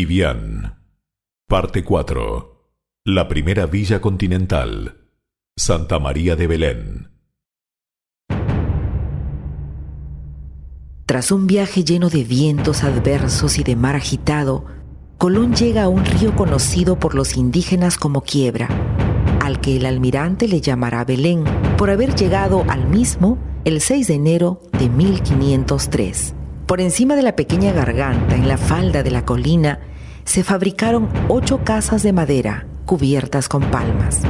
Kivian. Parte 4. La primera villa continental. Santa María de Belén. Tras un viaje lleno de vientos adversos y de mar agitado, Colón llega a un río conocido por los indígenas como Quiebra, al que el almirante le llamará Belén, por haber llegado al mismo el 6 de enero de 1503. Por encima de la pequeña garganta, en la falda de la colina, se fabricaron ocho casas de madera cubiertas con palmas.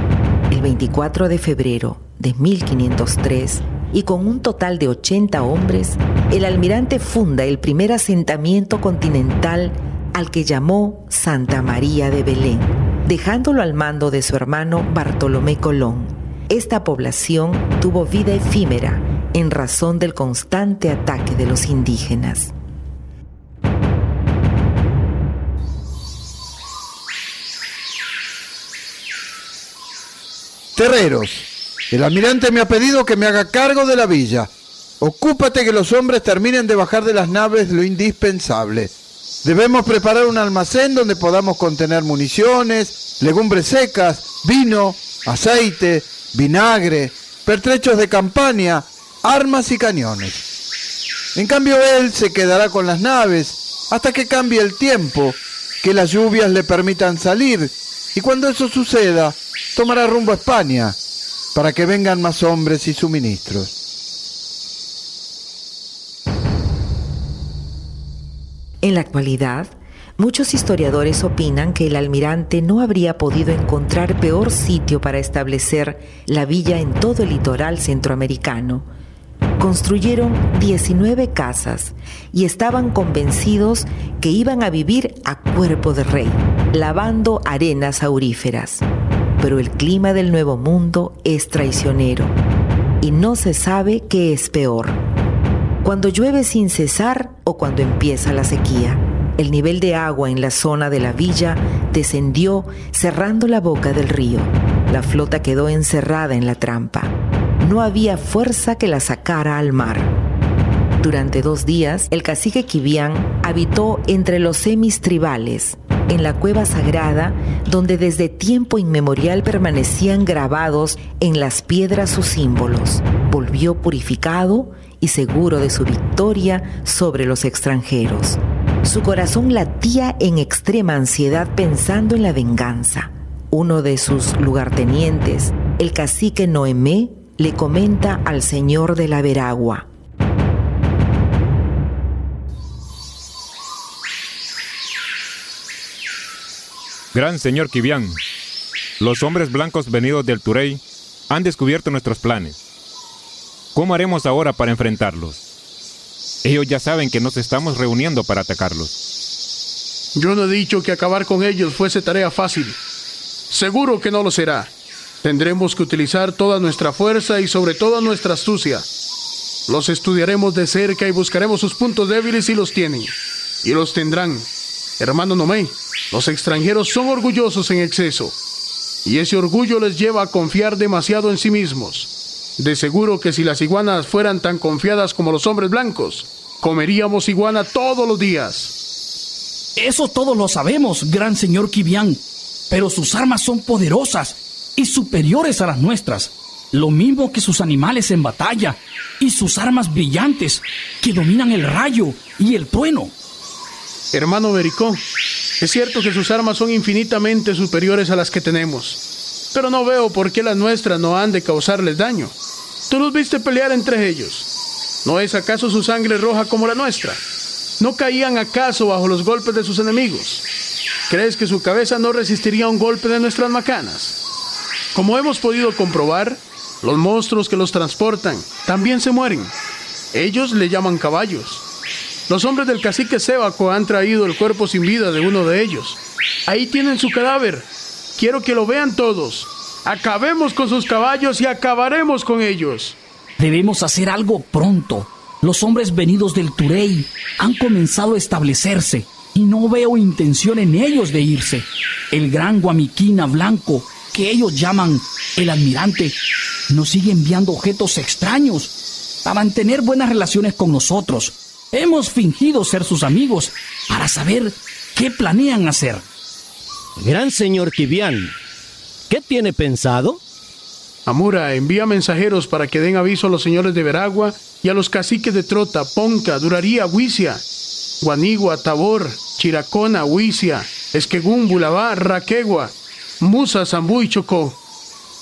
El 24 de febrero de 1503, y con un total de 80 hombres, el almirante funda el primer asentamiento continental al que llamó Santa María de Belén, dejándolo al mando de su hermano Bartolomé Colón. Esta población tuvo vida efímera en razón del constante ataque de los indígenas. Terreros, el almirante me ha pedido que me haga cargo de la villa. Ocúpate que los hombres terminen de bajar de las naves lo indispensable. Debemos preparar un almacén donde podamos contener municiones, legumbres secas, vino, aceite, vinagre, pertrechos de campaña, armas y cañones. En cambio él se quedará con las naves hasta que cambie el tiempo, que las lluvias le permitan salir y cuando eso suceda tomará rumbo a España para que vengan más hombres y suministros. En la actualidad, muchos historiadores opinan que el almirante no habría podido encontrar peor sitio para establecer la villa en todo el litoral centroamericano. Construyeron 19 casas y estaban convencidos que iban a vivir a cuerpo de rey, lavando arenas auríferas. Pero el clima del Nuevo Mundo es traicionero y no se sabe qué es peor cuando llueve sin cesar o cuando empieza la sequía. El nivel de agua en la zona de la villa descendió cerrando la boca del río. La flota quedó encerrada en la trampa. No había fuerza que la sacara al mar. Durante dos días, el cacique Kibián habitó entre los semis tribales, en la cueva sagrada donde desde tiempo inmemorial permanecían grabados en las piedras sus símbolos. Volvió purificado y seguro de su victoria sobre los extranjeros. Su corazón latía en extrema ansiedad pensando en la venganza. Uno de sus lugartenientes, el cacique Noemé, le comenta al señor de la Veragua. Gran señor Kibián, los hombres blancos venidos del Turey han descubierto nuestros planes. ¿Cómo haremos ahora para enfrentarlos? Ellos ya saben que nos estamos reuniendo para atacarlos. Yo no he dicho que acabar con ellos fuese tarea fácil. Seguro que no lo será. Tendremos que utilizar toda nuestra fuerza y sobre todo nuestra astucia. Los estudiaremos de cerca y buscaremos sus puntos débiles si los tienen. Y los tendrán. Hermano Nomé, los extranjeros son orgullosos en exceso. Y ese orgullo les lleva a confiar demasiado en sí mismos. De seguro que si las iguanas fueran tan confiadas como los hombres blancos, comeríamos iguana todos los días. Eso todos lo sabemos, gran señor Kibian, pero sus armas son poderosas y superiores a las nuestras, lo mismo que sus animales en batalla y sus armas brillantes que dominan el rayo y el trueno. Hermano Bericó, es cierto que sus armas son infinitamente superiores a las que tenemos, pero no veo por qué las nuestras no han de causarles daño. Tú los viste pelear entre ellos. ¿No es acaso su sangre roja como la nuestra? ¿No caían acaso bajo los golpes de sus enemigos? ¿Crees que su cabeza no resistiría un golpe de nuestras macanas? Como hemos podido comprobar, los monstruos que los transportan también se mueren. Ellos le llaman caballos. Los hombres del cacique Sébaco han traído el cuerpo sin vida de uno de ellos. Ahí tienen su cadáver. Quiero que lo vean todos. Acabemos con sus caballos y acabaremos con ellos. Debemos hacer algo pronto. Los hombres venidos del Turey han comenzado a establecerse y no veo intención en ellos de irse. El gran Guamiquina Blanco, que ellos llaman el almirante, nos sigue enviando objetos extraños para mantener buenas relaciones con nosotros. Hemos fingido ser sus amigos para saber ¿Qué planean hacer? Gran señor Kibian, ¿qué tiene pensado? Amura envía mensajeros para que den aviso a los señores de Veragua y a los caciques de Trota, Ponca, Duraría, Huicia, Guanigua, Tabor, Chiracona, Huicia, Esquegún, Bulabá, Raquegua, Musa, Zambú y Chocó,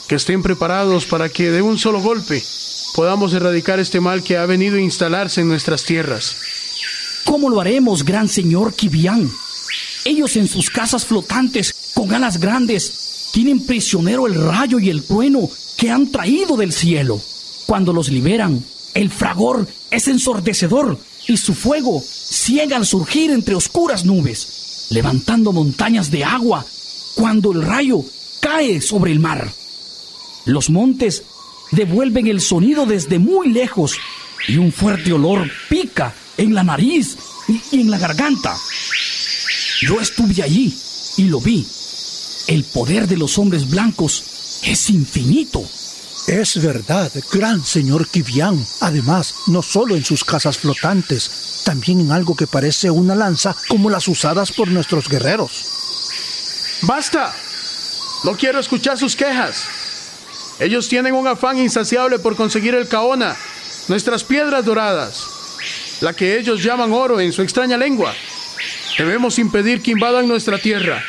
que estén preparados para que de un solo golpe podamos erradicar este mal que ha venido a instalarse en nuestras tierras. ¿Cómo lo haremos, gran señor Kibian? Ellos en sus casas flotantes, con alas grandes, tienen prisionero el rayo y el trueno que han traído del cielo. Cuando los liberan, el fragor es ensordecedor y su fuego ciega al surgir entre oscuras nubes, levantando montañas de agua cuando el rayo cae sobre el mar. Los montes devuelven el sonido desde muy lejos y un fuerte olor pica en la nariz y en la garganta. Yo estuve allí y lo vi. El poder de los hombres blancos es infinito. Es verdad, gran señor Kivian. Además, no solo en sus casas flotantes, también en algo que parece una lanza como las usadas por nuestros guerreros. ¡Basta! No quiero escuchar sus quejas. Ellos tienen un afán insaciable por conseguir el caona, nuestras piedras doradas, la que ellos llaman oro en su extraña lengua. Debemos impedir que invadan nuestra tierra.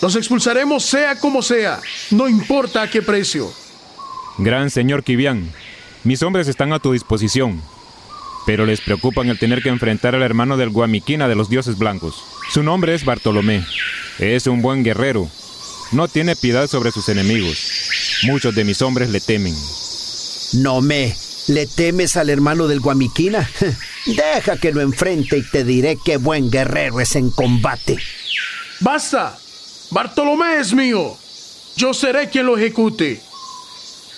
Los expulsaremos sea como sea, no importa a qué precio. Gran señor Kibian, mis hombres están a tu disposición, pero les preocupan el tener que enfrentar al hermano del Guamiquina de los dioses blancos. Su nombre es Bartolomé. Es un buen guerrero. No tiene piedad sobre sus enemigos. Muchos de mis hombres le temen. No me. ¿Le temes al hermano del Guamiquina? Deja que lo enfrente y te diré qué buen guerrero es en combate. ¡Basta! Bartolomé es mío. Yo seré quien lo ejecute.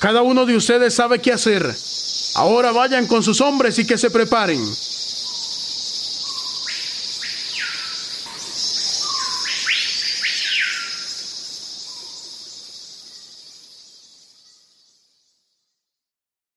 Cada uno de ustedes sabe qué hacer. Ahora vayan con sus hombres y que se preparen.